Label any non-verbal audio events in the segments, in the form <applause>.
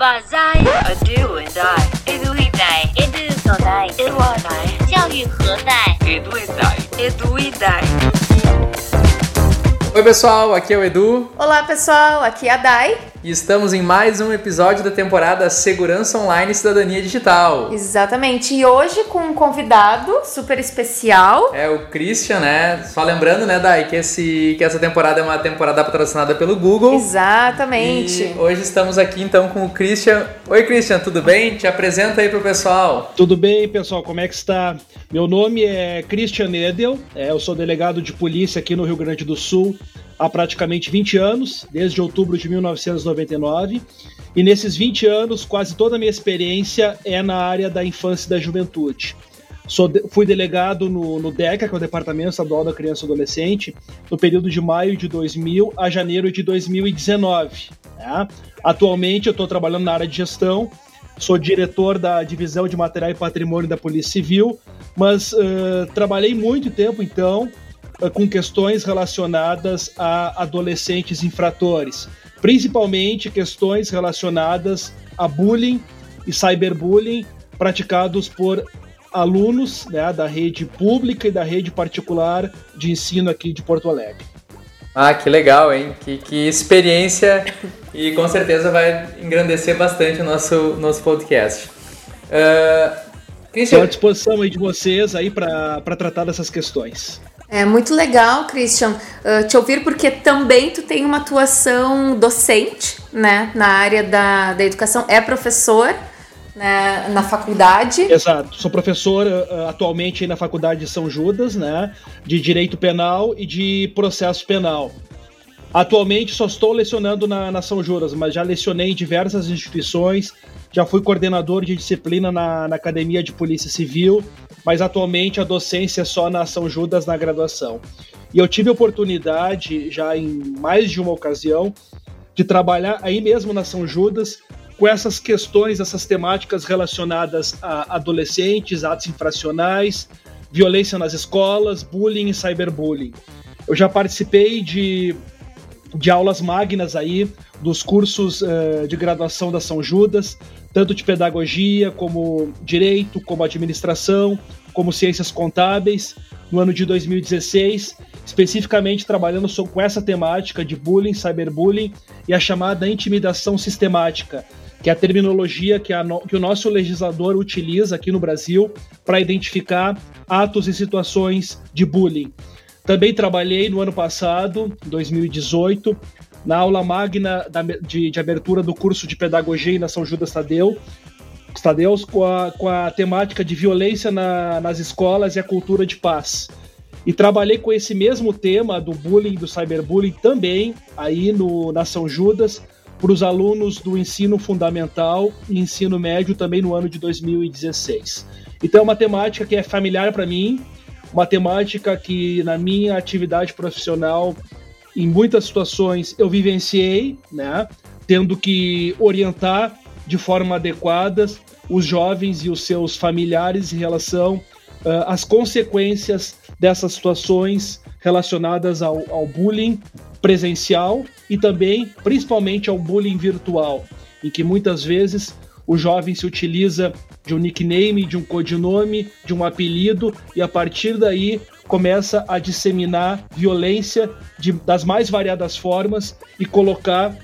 把在 a do and I edu e dai edu 所在 edu 我来教育何在 edu e dai edu e dai Oi pessoal, aqui é o Edu Olá pessoal, aqui é a Dai. e estamos em mais um episódio da temporada Segurança Online e Cidadania Digital. Exatamente. E hoje com um convidado super especial. É o Christian, né? Só lembrando, né, Dai, que, esse, que essa temporada é uma temporada patrocinada pelo Google. Exatamente. E hoje estamos aqui então com o Christian. Oi Christian, tudo bem? Te apresenta aí pro pessoal. Tudo bem, pessoal? Como é que está? Meu nome é Christian Edel, é, eu sou delegado de polícia aqui no Rio Grande do Sul há praticamente 20 anos, desde outubro de 1999. E nesses 20 anos, quase toda a minha experiência é na área da infância e da juventude. De- fui delegado no, no DECA, que é o Departamento Estadual da Criança e Adolescente, no período de maio de 2000 a janeiro de 2019. né? Atualmente eu estou trabalhando na área de gestão, sou diretor da divisão de material e patrimônio da Polícia Civil, mas eh, trabalhei muito tempo então eh, com questões relacionadas a adolescentes infratores, principalmente questões relacionadas a bullying e cyberbullying praticados por alunos né, da rede pública e da rede particular de ensino aqui de Porto Alegre. Ah, que legal, hein? Que, que experiência e com certeza vai engrandecer bastante o nosso, nosso podcast. Ah, Estou à disposição aí de vocês aí para tratar dessas questões. É muito legal, Christian, uh, te ouvir porque também tu tem uma atuação docente, né, na área da, da educação, é professor né, na faculdade. Exato. Sou professor uh, atualmente na Faculdade de São Judas, né, de Direito Penal e de Processo Penal. Atualmente só estou lecionando na, na São Judas, mas já lecionei em diversas instituições, já fui coordenador de disciplina na, na Academia de Polícia Civil, mas atualmente a docência é só na São Judas na graduação. E eu tive oportunidade, já em mais de uma ocasião, de trabalhar aí mesmo na São Judas com essas questões, essas temáticas relacionadas a adolescentes, atos infracionais, violência nas escolas, bullying e cyberbullying. Eu já participei de, de aulas magnas aí dos cursos eh, de graduação da São Judas, tanto de pedagogia, como direito, como administração, como ciências contábeis, no ano de 2016, especificamente trabalhando com essa temática de bullying, cyberbullying e a chamada intimidação sistemática, que é a terminologia que, a no- que o nosso legislador utiliza aqui no Brasil para identificar atos e situações de bullying. Também trabalhei no ano passado, 2018, na aula magna da- de, de abertura do curso de pedagogia na São Judas Tadeu, Tadeus, com a, com a temática de violência na- nas escolas e a cultura de paz. E trabalhei com esse mesmo tema do bullying, do cyberbullying também aí no, na São Judas, para os alunos do ensino fundamental e ensino médio também no ano de 2016. Então é uma temática que é familiar para mim, uma temática que na minha atividade profissional, em muitas situações, eu vivenciei, né? Tendo que orientar de forma adequada os jovens e os seus familiares em relação ah, às consequências dessas situações relacionadas ao, ao bullying presencial e também, principalmente, ao bullying virtual, em que muitas vezes o jovem se utiliza de um nickname, de um codinome, de um apelido e a partir daí começa a disseminar violência de- das mais variadas formas e colocar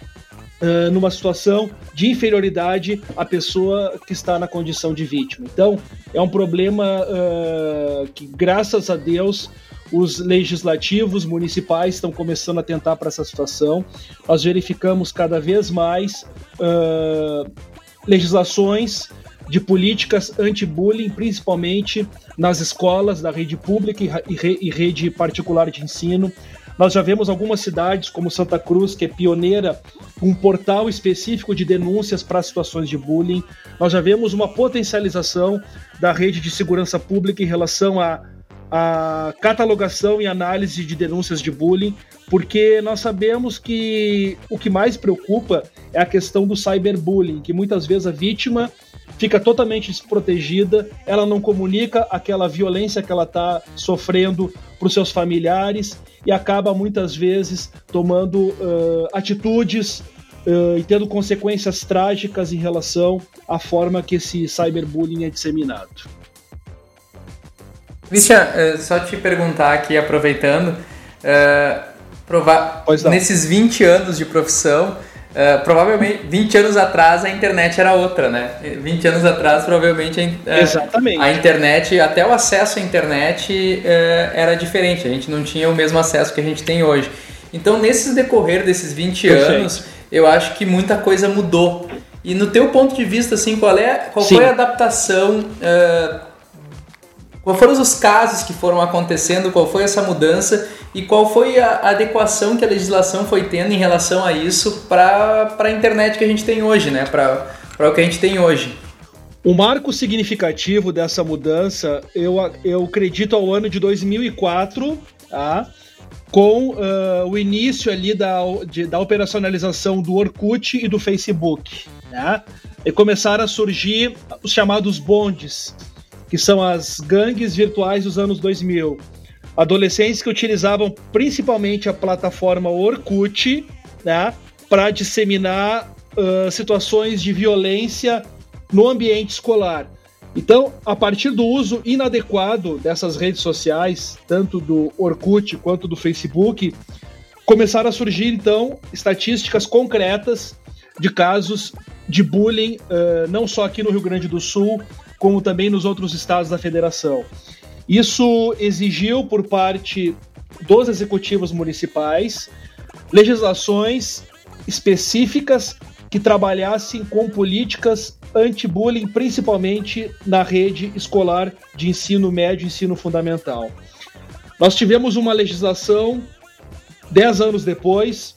ah, numa situação de inferioridade a pessoa que está na condição de vítima. Então, é um problema ah, que, graças a Deus, os legislativos municipais estão começando a tentar para essa situação. Nós verificamos cada vez mais ah, legislações de políticas anti-bullying, principalmente nas escolas da rede pública e rede particular de ensino. Nós já vemos algumas cidades, como Santa Cruz, que é pioneira, com um portal específico de denúncias para situações de bullying. Nós já vemos uma potencialização da rede de segurança pública em relação a a catalogação e análise de denúncias de bullying, porque nós sabemos que o que mais preocupa é a questão do cyberbullying, que muitas vezes a vítima fica totalmente desprotegida, ela não comunica aquela violência que ela está sofrendo para os seus familiares e acaba muitas vezes tomando uh, atitudes uh, e tendo consequências trágicas em relação à forma que esse cyberbullying é disseminado. Christian, uh, só te perguntar aqui, aproveitando, uh, provar, nesses 20 anos de profissão, Uh, provavelmente 20 anos atrás a internet era outra, né? 20 anos atrás, provavelmente a, a internet, até o acesso à internet uh, era diferente, a gente não tinha o mesmo acesso que a gente tem hoje. Então, nesses decorrer desses 20 Perfeito. anos, eu acho que muita coisa mudou. E no teu ponto de vista, assim, qual, é, qual foi a adaptação uh, Quais foram os casos que foram acontecendo? Qual foi essa mudança? E qual foi a adequação que a legislação foi tendo em relação a isso para a internet que a gente tem hoje, né? Para o que a gente tem hoje? O marco significativo dessa mudança, eu, eu acredito ao ano de 2004, tá? com uh, o início ali da, de, da operacionalização do Orkut e do Facebook. Né? E começaram a surgir os chamados bondes, que são as gangues virtuais dos anos 2000. Adolescentes que utilizavam principalmente a plataforma Orkut né, para disseminar uh, situações de violência no ambiente escolar. Então, a partir do uso inadequado dessas redes sociais, tanto do Orkut quanto do Facebook, começaram a surgir então estatísticas concretas de casos de bullying, uh, não só aqui no Rio Grande do Sul, como também nos outros estados da federação. Isso exigiu por parte dos executivos municipais legislações específicas que trabalhassem com políticas anti-bullying, principalmente na rede escolar de ensino médio e ensino fundamental. Nós tivemos uma legislação, dez anos depois,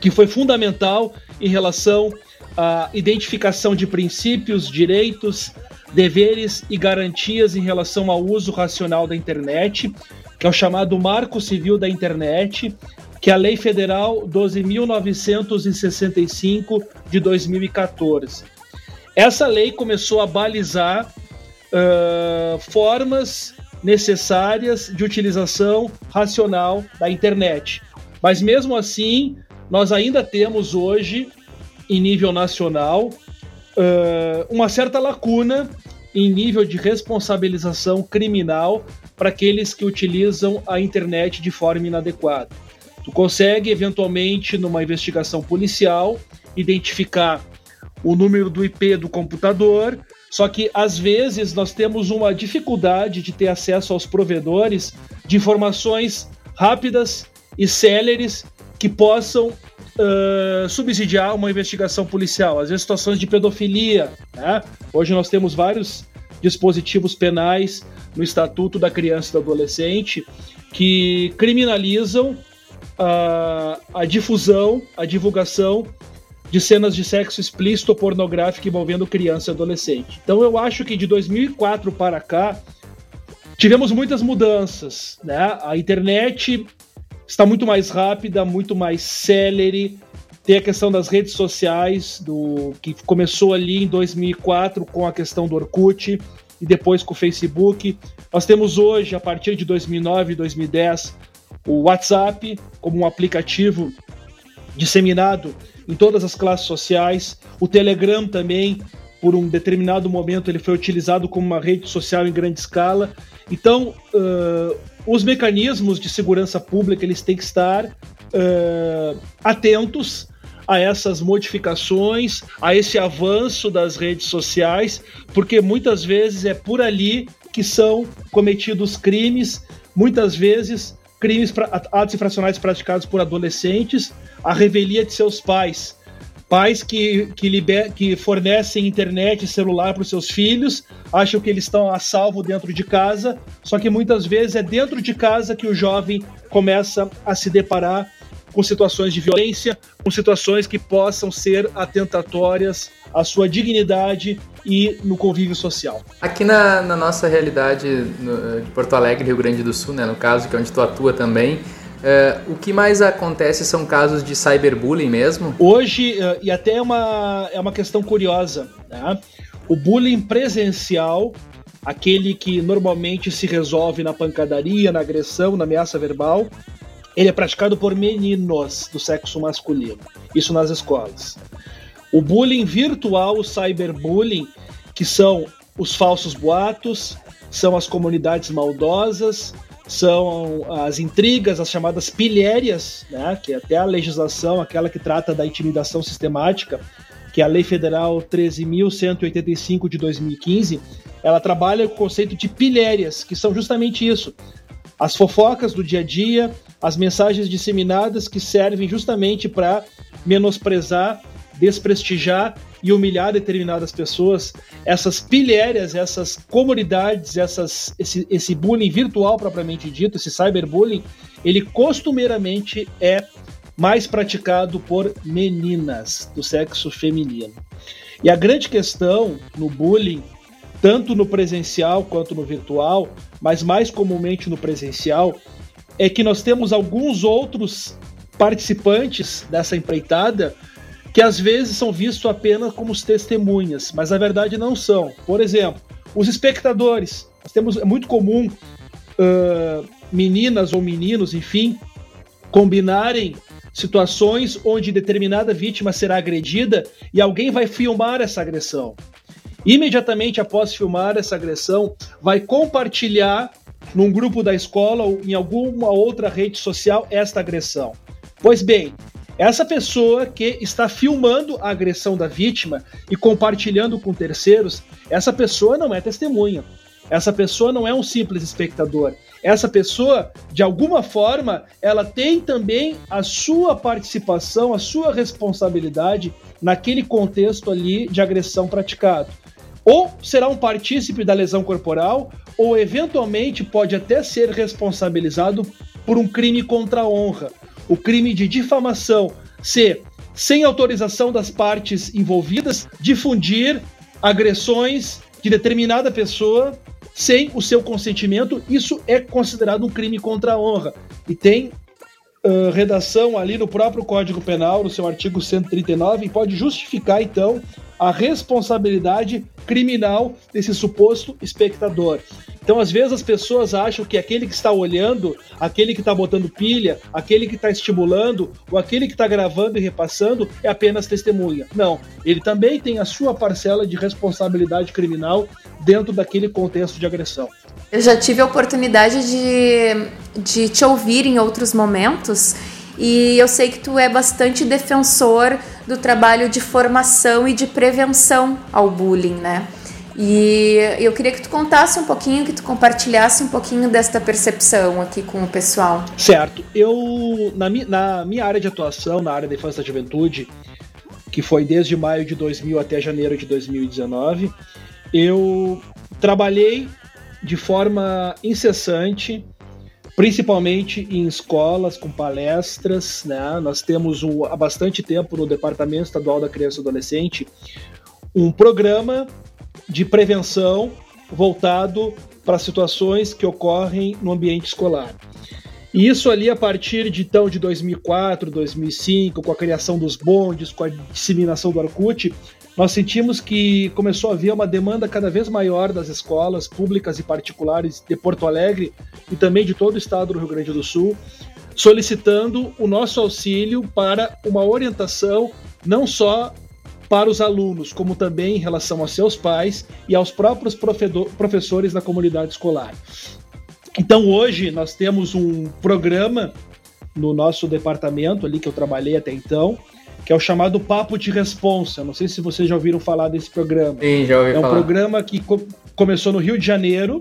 que foi fundamental em relação à identificação de princípios, direitos, deveres e garantias em relação ao uso racional da internet, que é o chamado Marco Civil da Internet, que é a Lei Federal 12.965 de 2014. Essa lei começou a balizar uh, formas necessárias de utilização racional da internet. Mas mesmo assim, nós ainda temos hoje, em nível nacional, uh, uma certa lacuna em nível de responsabilização criminal para aqueles que utilizam a internet de forma inadequada. Tu consegue, eventualmente, numa investigação policial, identificar o número do IP do computador, só que às vezes nós temos uma dificuldade de ter acesso aos provedores de informações rápidas e céleres que possam uh, subsidiar uma investigação policial, às vezes situações de pedofilia. Né? Hoje nós temos vários dispositivos penais no Estatuto da Criança e do Adolescente que criminalizam a, a difusão, a divulgação de cenas de sexo explícito ou pornográfico envolvendo criança e adolescente. Então eu acho que de 2004 para cá tivemos muitas mudanças, né? A internet está muito mais rápida, muito mais célere. Tem a questão das redes sociais, do que começou ali em 2004 com a questão do Orkut e depois com o Facebook. Nós temos hoje, a partir de 2009 e 2010, o WhatsApp como um aplicativo disseminado em todas as classes sociais. O Telegram também, por um determinado momento, ele foi utilizado como uma rede social em grande escala. Então, uh, os mecanismos de segurança pública eles têm que estar uh, atentos a essas modificações, a esse avanço das redes sociais, porque muitas vezes é por ali que são cometidos crimes, muitas vezes crimes, atos infracionais praticados por adolescentes, a revelia de seus pais. Pais que, que, liber, que fornecem internet e celular para os seus filhos, acham que eles estão a salvo dentro de casa, só que muitas vezes é dentro de casa que o jovem começa a se deparar com situações de violência, com situações que possam ser atentatórias à sua dignidade e no convívio social. Aqui na, na nossa realidade no, de Porto Alegre, Rio Grande do Sul, né, no caso, que é onde tu atua também, é, o que mais acontece são casos de cyberbullying mesmo? Hoje, uh, e até é uma, é uma questão curiosa, né? o bullying presencial, aquele que normalmente se resolve na pancadaria, na agressão, na ameaça verbal, ele é praticado por meninos do sexo masculino. Isso nas escolas. O bullying virtual, o cyberbullying, que são os falsos boatos, são as comunidades maldosas, são as intrigas, as chamadas pilhérias, né, que é até a legislação, aquela que trata da intimidação sistemática, que é a Lei Federal 13.185 de 2015, ela trabalha com o conceito de pilhérias, que são justamente isso. As fofocas do dia a dia, as mensagens disseminadas que servem justamente para menosprezar, desprestigiar e humilhar determinadas pessoas, essas pilhérias, essas comunidades, essas, esse, esse bullying virtual propriamente dito, esse cyberbullying, ele costumeiramente é mais praticado por meninas do sexo feminino. E a grande questão no bullying, tanto no presencial quanto no virtual, mas mais comumente no presencial, é que nós temos alguns outros participantes dessa empreitada que às vezes são vistos apenas como testemunhas, mas na verdade não são. Por exemplo, os espectadores. Nós temos, é muito comum uh, meninas ou meninos, enfim, combinarem situações onde determinada vítima será agredida e alguém vai filmar essa agressão. Imediatamente após filmar essa agressão, vai compartilhar num grupo da escola ou em alguma outra rede social esta agressão. Pois bem, essa pessoa que está filmando a agressão da vítima e compartilhando com terceiros, essa pessoa não é testemunha. Essa pessoa não é um simples espectador. Essa pessoa, de alguma forma, ela tem também a sua participação, a sua responsabilidade naquele contexto ali de agressão praticado. Ou será um partícipe da lesão corporal, ou eventualmente pode até ser responsabilizado por um crime contra a honra, o crime de difamação, se, sem autorização das partes envolvidas, difundir agressões de determinada pessoa sem o seu consentimento, isso é considerado um crime contra a honra. E tem uh, redação ali no próprio Código Penal, no seu artigo 139, e pode justificar, então, a responsabilidade criminal desse suposto espectador. Então, às vezes, as pessoas acham que aquele que está olhando, aquele que está botando pilha, aquele que está estimulando, ou aquele que está gravando e repassando é apenas testemunha. Não, ele também tem a sua parcela de responsabilidade criminal dentro daquele contexto de agressão. Eu já tive a oportunidade de, de te ouvir em outros momentos e eu sei que tu é bastante defensor do trabalho de formação e de prevenção ao bullying, né? E eu queria que tu contasse um pouquinho, que tu compartilhasse um pouquinho desta percepção aqui com o pessoal. Certo. Eu, na, mi, na minha área de atuação, na área da infância e juventude, que foi desde maio de 2000 até janeiro de 2019, eu trabalhei de forma incessante, principalmente em escolas, com palestras. Né? Nós temos um, há bastante tempo no Departamento Estadual da Criança e Adolescente um programa de prevenção voltado para situações que ocorrem no ambiente escolar. E isso ali a partir de então de 2004, 2005, com a criação dos bondes, com a disseminação do Arcute, nós sentimos que começou a haver uma demanda cada vez maior das escolas públicas e particulares de Porto Alegre e também de todo o estado do Rio Grande do Sul, solicitando o nosso auxílio para uma orientação não só para os alunos, como também em relação aos seus pais e aos próprios professores da comunidade escolar. Então hoje nós temos um programa no nosso departamento ali que eu trabalhei até então, que é o chamado Papo de Responsa. Não sei se vocês já ouviram falar desse programa. Sim, já ouvi É um falar. programa que co começou no Rio de Janeiro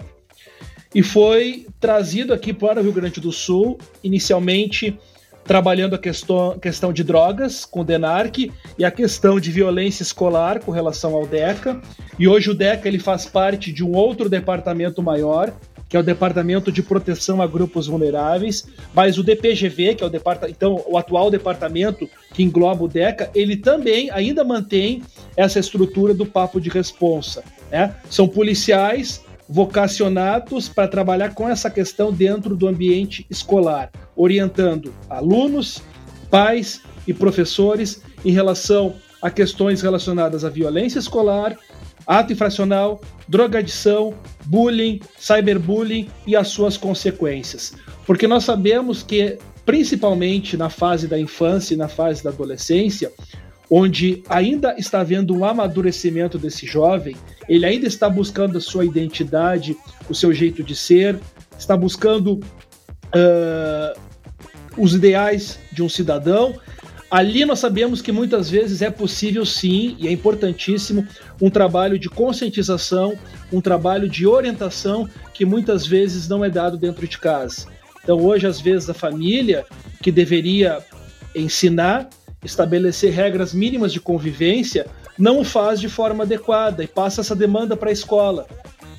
e foi trazido aqui para o Rio Grande do Sul, inicialmente trabalhando a questão, questão de drogas com o DENARC e a questão de violência escolar com relação ao DECA. E hoje o DECA ele faz parte de um outro departamento maior, que é o Departamento de Proteção a Grupos Vulneráveis, mas o DPGV, que é o departamento, então o atual departamento que engloba o DECA, ele também ainda mantém essa estrutura do papo de responsa. Né? São policiais vocacionados para trabalhar com essa questão dentro do ambiente escolar, orientando alunos, pais e professores em relação a questões relacionadas à violência escolar, ato infracional, drogadição, bullying, cyberbullying e as suas consequências. Porque nós sabemos que principalmente na fase da infância e na fase da adolescência, onde ainda está havendo um amadurecimento desse jovem, ele ainda está buscando a sua identidade, o seu jeito de ser, está buscando uh, os ideais de um cidadão. Ali nós sabemos que muitas vezes é possível sim, e é importantíssimo, um trabalho de conscientização, um trabalho de orientação que muitas vezes não é dado dentro de casa. Então, hoje, às vezes, a família que deveria ensinar, estabelecer regras mínimas de convivência, não o faz de forma adequada e passa essa demanda para a escola.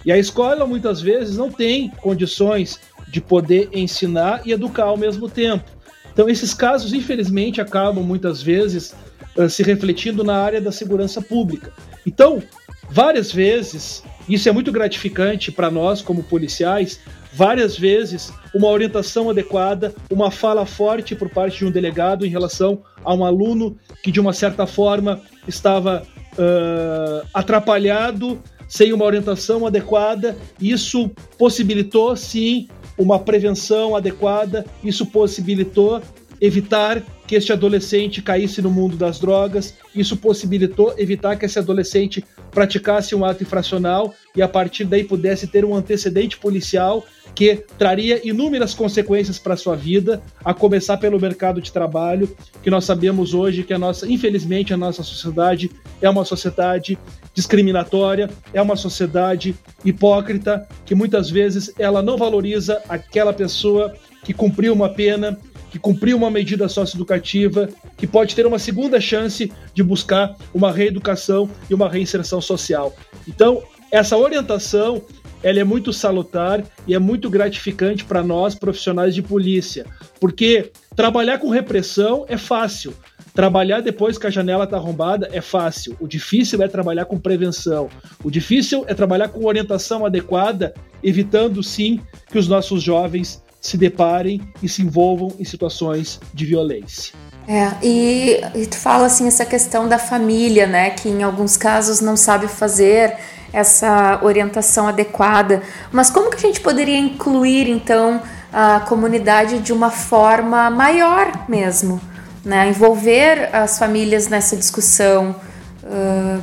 E a escola, muitas vezes, não tem condições de poder ensinar e educar ao mesmo tempo. Então, esses casos, infelizmente, acabam muitas vezes uh, se refletindo na área da segurança pública. Então, várias vezes, isso é muito gratificante para nós, como policiais, várias vezes uma orientação adequada, uma fala forte por parte de um delegado em relação a um aluno que de uma certa forma estava uh, atrapalhado, sem uma orientação adequada. Isso possibilitou sim uma prevenção adequada, isso possibilitou evitar que este adolescente caísse no mundo das drogas, isso possibilitou evitar que esse adolescente praticasse um ato infracional e a partir daí pudesse ter um antecedente policial que traria inúmeras consequências para sua vida, a começar pelo mercado de trabalho, que nós sabemos hoje que a nossa, infelizmente, a nossa sociedade é uma sociedade discriminatória, é uma sociedade hipócrita, que muitas vezes ela não valoriza aquela pessoa que cumpriu uma pena, que cumpriu uma medida socioeducativa, que pode ter uma segunda chance de buscar uma reeducação e uma reinserção social. Então, essa orientação ela é muito salutar e é muito gratificante para nós profissionais de polícia, porque trabalhar com repressão é fácil. Trabalhar depois que a janela está arrombada é fácil. O difícil é trabalhar com prevenção. O difícil é trabalhar com orientação adequada, evitando sim que os nossos jovens se deparem e se envolvam em situações de violência. É, e, e tu fala assim essa questão da família, né, que em alguns casos não sabe fazer essa orientação adequada. Mas como que a gente poderia incluir então a comunidade de uma forma maior mesmo, né? Envolver as famílias nessa discussão, uh,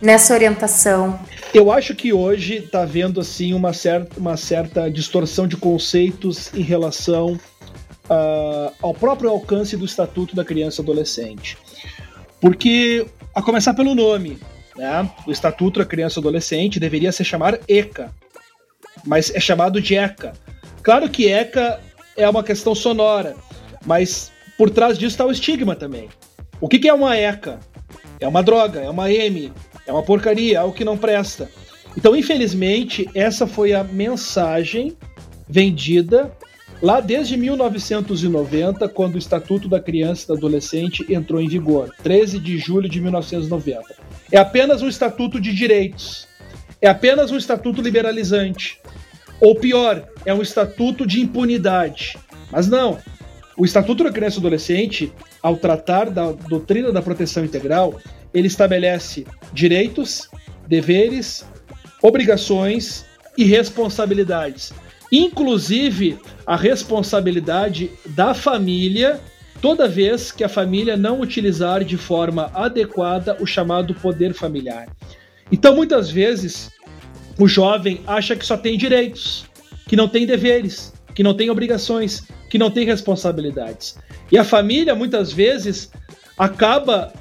nessa orientação. Eu acho que hoje está havendo assim uma certa, uma certa distorção de conceitos em relação uh, ao próprio alcance do Estatuto da Criança e Adolescente. Porque, a começar pelo nome, né, o Estatuto da Criança e Adolescente deveria se chamar ECA, mas é chamado de ECA. Claro que ECA é uma questão sonora, mas por trás disso está o estigma também. O que, que é uma ECA? É uma droga, é uma M, é uma porcaria, é algo que não presta. Então, infelizmente, essa foi a mensagem vendida lá desde 1990, quando o Estatuto da Criança e do Adolescente entrou em vigor, 13 de julho de 1990. É apenas um estatuto de direitos. É apenas um estatuto liberalizante. Ou pior, é um estatuto de impunidade. Mas não. O Estatuto da Criança e Adolescente, ao tratar da doutrina da proteção integral, ele estabelece direitos, deveres, obrigações e responsabilidades. Inclusive a responsabilidade da família toda vez que a família não utilizar de forma adequada o chamado poder familiar. Então, muitas vezes, o jovem acha que só tem direitos, que não tem deveres, que não tem obrigações, que não tem responsabilidades. E a família, muitas vezes, acaba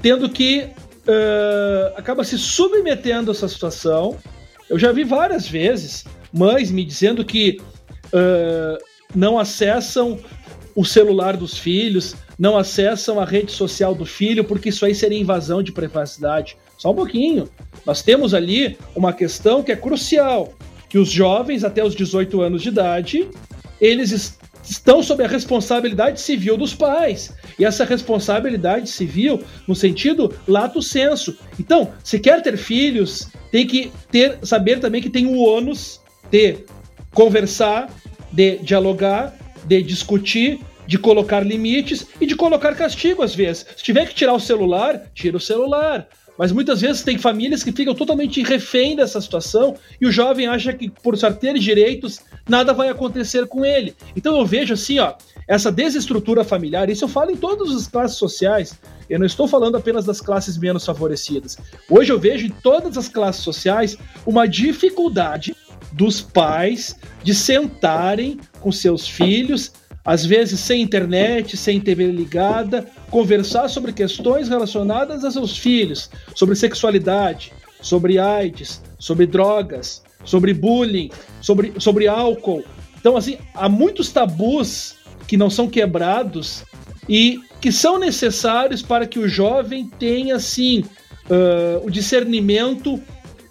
tendo que. Uh, acaba se submetendo a essa situação. Eu já vi várias vezes mães me dizendo que uh, não acessam o celular dos filhos, não acessam a rede social do filho, porque isso aí seria invasão de privacidade. Só um pouquinho. Nós temos ali uma questão que é crucial, que os jovens até os 18 anos de idade, eles estão sob a responsabilidade civil dos pais. E essa responsabilidade civil, no sentido lato senso. Então, se quer ter filhos, tem que ter saber também que tem o ônus de conversar, de dialogar, de discutir, de colocar limites e de colocar castigo às vezes. Se tiver que tirar o celular, tira o celular. Mas muitas vezes tem famílias que ficam totalmente refém dessa situação e o jovem acha que, por só ter direitos, nada vai acontecer com ele. Então eu vejo assim, ó, essa desestrutura familiar, isso eu falo em todas as classes sociais, eu não estou falando apenas das classes menos favorecidas. Hoje eu vejo em todas as classes sociais uma dificuldade dos pais de sentarem com seus filhos, às vezes sem internet, sem TV ligada, conversar sobre questões relacionadas a seus filhos, sobre sexualidade, sobre AIDS, sobre drogas, sobre bullying, sobre, sobre álcool. Então, assim, há muitos tabus que não são quebrados e que são necessários para que o jovem tenha, assim, uh, o discernimento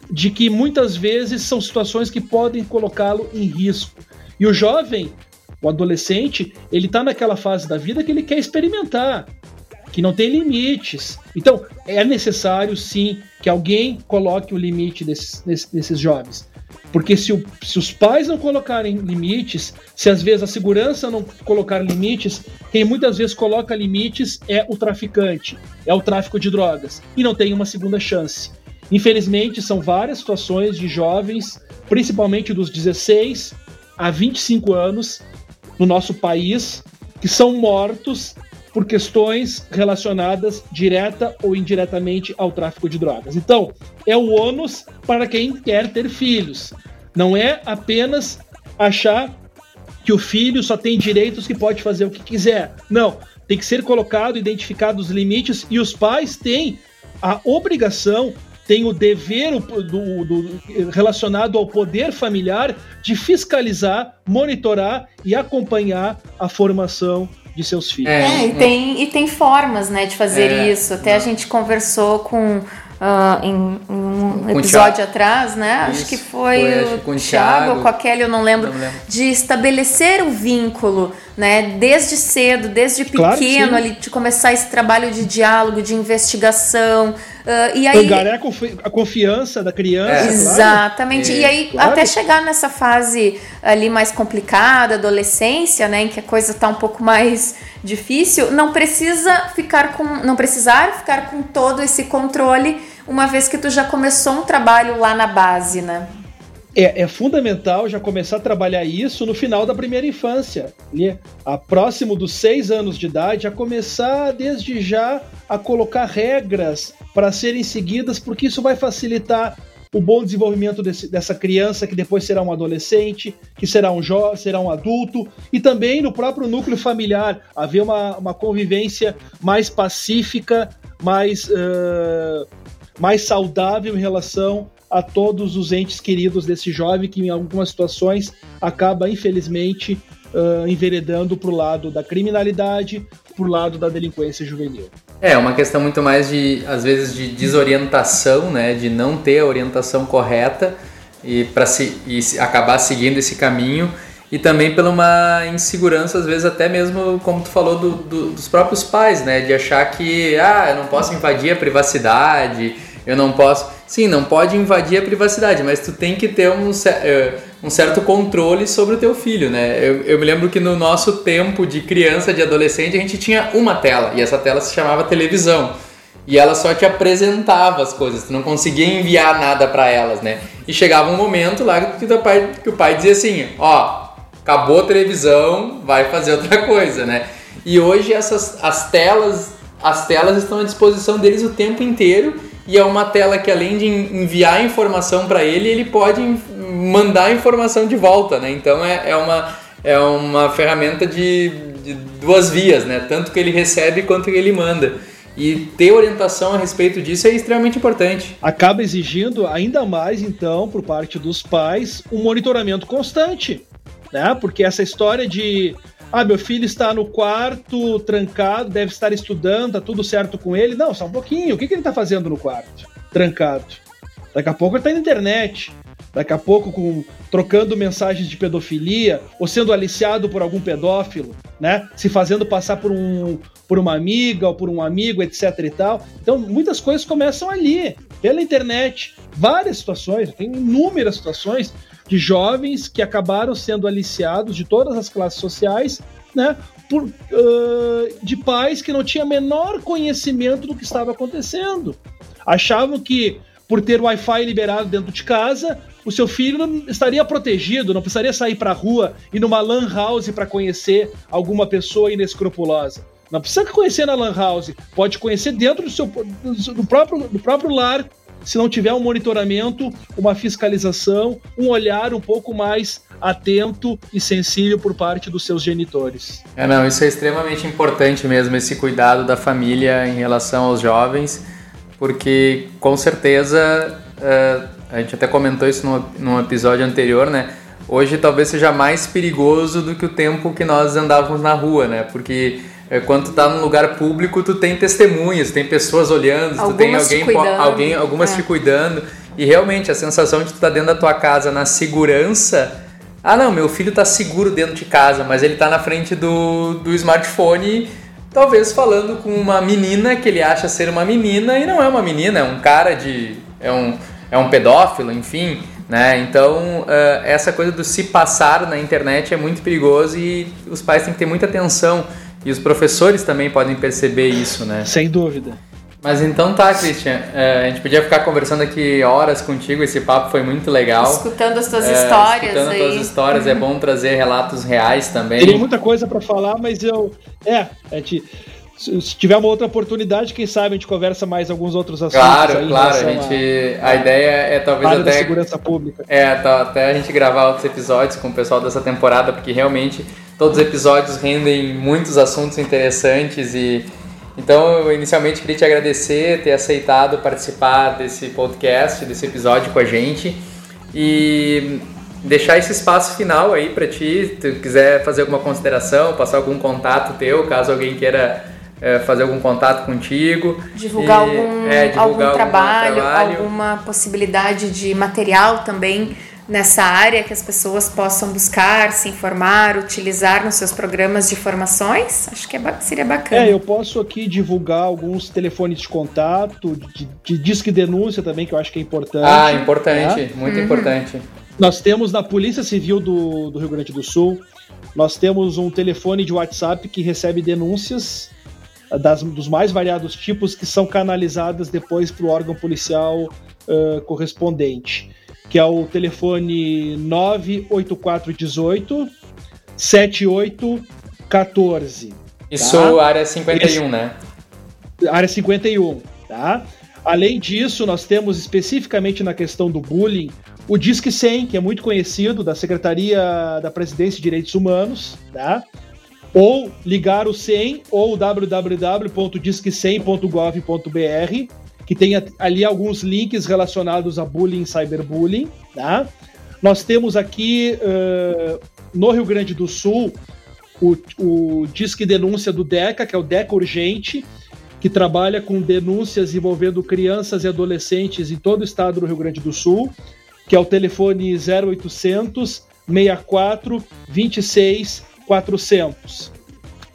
de que muitas vezes são situações que podem colocá-lo em risco. E o jovem, o adolescente, ele está naquela fase da vida que ele quer experimentar, que não tem limites. Então, é necessário sim que alguém coloque o limite desses, desses jovens. Porque se, o, se, os pais não colocarem limites, se às vezes a segurança não colocar limites, quem muitas vezes coloca limites é o traficante, é o tráfico de drogas, e não tem uma segunda chance. Infelizmente, são várias situações de jovens, principalmente dos 16 a 25 anos, no nosso país, que são mortos por questões relacionadas direta ou indiretamente ao tráfico de drogas. Então, é o ônus para quem quer ter filhos. Não é apenas achar que o filho só tem direitos que pode fazer o que quiser. Não, tem que ser colocado, identificado os limites e os pais têm a obrigação tem o dever do, do, relacionado ao poder familiar de fiscalizar, monitorar e acompanhar a formação de seus filhos. É, é e, tem, e tem formas né, de fazer é, isso. Até não. a gente conversou com Uh, em, em, um episódio atrás, né? Isso, acho que foi, foi acho o com Thiago ou com a Kelly, eu não lembro, não lembro, de estabelecer o vínculo, né? Desde cedo, desde pequeno, claro ali, de começar esse trabalho de diálogo, de investigação. Uh, e aí, Angariar a confiança da criança. É. Exatamente. Claro. E aí, claro. até chegar nessa fase ali mais complicada, adolescência, né? Em que a coisa tá um pouco mais difícil, não precisa ficar com. não precisar ficar com todo esse controle uma vez que tu já começou um trabalho lá na base, né? É, é, fundamental já começar a trabalhar isso no final da primeira infância. Né? A próximo dos seis anos de idade, a começar desde já a colocar regras para serem seguidas, porque isso vai facilitar o bom desenvolvimento desse, dessa criança, que depois será um adolescente, que será um jovem, será um adulto, e também no próprio núcleo familiar, haver uma, uma convivência mais pacífica, mais. Uh, mais saudável em relação a todos os entes queridos desse jovem que, em algumas situações, acaba, infelizmente, uh, enveredando para o lado da criminalidade, para o lado da delinquência juvenil. É, uma questão muito mais de, às vezes, de desorientação, né? De não ter a orientação correta e para se, e acabar seguindo esse caminho e também pela uma insegurança, às vezes até mesmo, como tu falou, do, do, dos próprios pais, né? De achar que, ah, eu não posso invadir a privacidade, eu não posso. Sim, não pode invadir a privacidade, mas tu tem que ter um, eh, um certo controle sobre o teu filho, né? Eu, eu me lembro que no nosso tempo de criança, de adolescente, a gente tinha uma tela, e essa tela se chamava televisão. E ela só te apresentava as coisas, tu não conseguia enviar nada para elas, né? E chegava um momento lá que o, pai, que o pai dizia assim: ó, acabou a televisão, vai fazer outra <laughs> coisa, né? E hoje essas as telas, as telas estão à disposição deles o tempo inteiro e é uma tela que além de enviar informação para ele, ele pode mandar informação de volta, né? Então é, é, uma, é uma ferramenta de, de duas vias, né? Tanto que ele recebe quanto que ele manda. E ter orientação a respeito disso é extremamente importante. Acaba exigindo ainda mais, então, por parte dos pais, um monitoramento constante, né? Porque essa história de ah, meu filho está no quarto, trancado, deve estar estudando, tá tudo certo com ele. Não, só um pouquinho. O que, que ele está fazendo no quarto? Trancado. Daqui a pouco ele está na internet. Daqui a pouco com, trocando mensagens de pedofilia ou sendo aliciado por algum pedófilo, né? Se fazendo passar por, um, por uma amiga ou por um amigo, etc e tal. Então, muitas coisas começam ali, pela internet. Várias situações, tem inúmeras situações de jovens que acabaram sendo aliciados de todas as classes sociais, né? Por, uh, de pais que não tinham menor conhecimento do que estava acontecendo. Achavam que por ter Wi-Fi liberado dentro de casa, o seu filho estaria protegido, não precisaria sair para a rua e numa lan house para conhecer alguma pessoa inescrupulosa. Não precisa conhecer na lan house, pode conhecer dentro do seu do próprio, do próprio lar, se não tiver um monitoramento, uma fiscalização, um olhar um pouco mais atento e sensível por parte dos seus genitores. É, não, isso é extremamente importante mesmo, esse cuidado da família em relação aos jovens, porque com certeza, uh, a gente até comentou isso no, num episódio anterior, né? Hoje talvez seja mais perigoso do que o tempo que nós andávamos na rua, né? Porque é, quando tu tá num lugar público, tu tem testemunhas, tem pessoas olhando, algumas tu tem alguém, cuidando, alguém algumas é. te cuidando. E realmente a sensação de tu estar tá dentro da tua casa na segurança. Ah, não, meu filho tá seguro dentro de casa, mas ele tá na frente do, do smartphone, talvez falando com uma menina que ele acha ser uma menina e não é uma menina, é um cara de. é um, é um pedófilo, enfim. Né? Então, uh, essa coisa do se passar na internet é muito perigoso e os pais têm que ter muita atenção e os professores também podem perceber isso, né? Sem dúvida. Mas então tá, Christian. É, a gente podia ficar conversando aqui horas contigo, esse papo foi muito legal. Escutando as tuas É, histórias escutando aí. as tuas histórias, é bom trazer relatos reais também. Teria muita coisa para falar, mas eu. É, a gente, se tiver uma outra oportunidade, quem sabe a gente conversa mais alguns outros assuntos. Claro, aí claro. A, gente, à- a ideia é talvez da até segurança pública. É, tá, até a gente gravar outros episódios com o pessoal dessa temporada, porque realmente todos os episódios rendem muitos assuntos interessantes e então eu inicialmente queria te agradecer ter aceitado participar desse podcast, desse episódio com a gente e deixar esse espaço final aí para ti, se tu quiser fazer alguma consideração, passar algum contato teu, caso alguém queira eh, fazer algum contato contigo. Divulgar, E, algum, é, divulgar algum algum trabalho, trabalho. alguma possibilidade de material também nessa área que as pessoas possam buscar, se informar, utilizar nos seus programas de formações? Acho que é seria bacana. É, eu posso aqui divulgar alguns telefones de contato, de, de disque denúncia também, que eu acho que é importante. Ah, importante, né? muito importante. Nós temos na Polícia Civil do, do Rio Grande do Sul, nós temos um telefone de WhatsApp que recebe denúncias das, dos mais variados tipos que são canalizadas depois para o órgão policial ah, correspondente, que é o telefone 98418 7814. Isso, Tá. área 51, né? área 51, tá? Além disso, nós temos especificamente na questão do bullying o Disque 100, que é muito conhecido da Secretaria da Presidência e Direitos Humanos, tá? Ou ligar o 100 ou www.disque100.gov.br, que tem ali alguns links relacionados a bullying e cyberbullying, tá? Nós temos aqui ãh, no Rio Grande do Sul o, o Disque Denúncia do DECA, que é o DECA Urgente, que trabalha com denúncias envolvendo crianças e adolescentes em todo o estado do Rio Grande do Sul, que é o telefone 0800 64 26 400.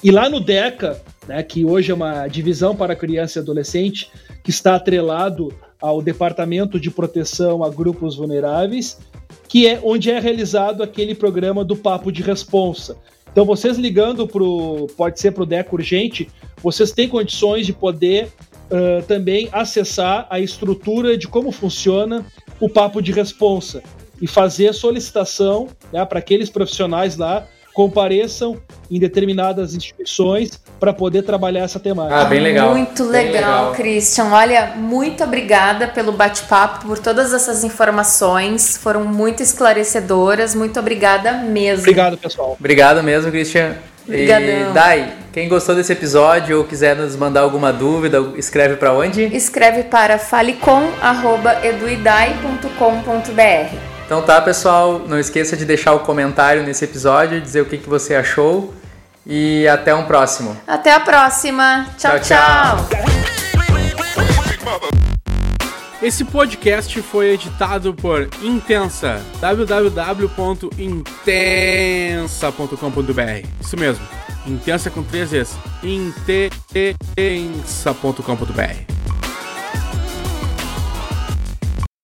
E lá no DECA, né, que hoje é uma divisão para criança e adolescente, que está atrelado ao Departamento de Proteção a Grupos Vulneráveis, que é onde é realizado aquele programa do Papo de Responsa. Então, vocês ligando pro, pode ser para o DECA Urgente, vocês têm condições de poder ah, também acessar a estrutura de como funciona o Papo de Responsa e fazer solicitação né, para aqueles profissionais lá compareçam em determinadas instituições para poder trabalhar essa temática. Ah, bem legal. Muito bem legal, Christian. Olha, muito obrigada pelo bate-papo, por todas essas informações. Foram muito esclarecedoras. Muito obrigada mesmo. Obrigado, pessoal. Obrigado mesmo, Christian. Obrigadão. E Dai, quem gostou desse episódio ou quiser nos mandar alguma dúvida, escreve para onde? Escreve para falecom@eduidai.com.br. Então tá, pessoal, não esqueça de deixar o comentário nesse episódio, dizer o que, que você achou e até um próximo. Até a próxima. Tchau, Tchau, tchau. tchau. Esse podcast foi editado por Intensa, www.intensa.com.br. Isso mesmo, Intensa com três vezes, intensa.com.br.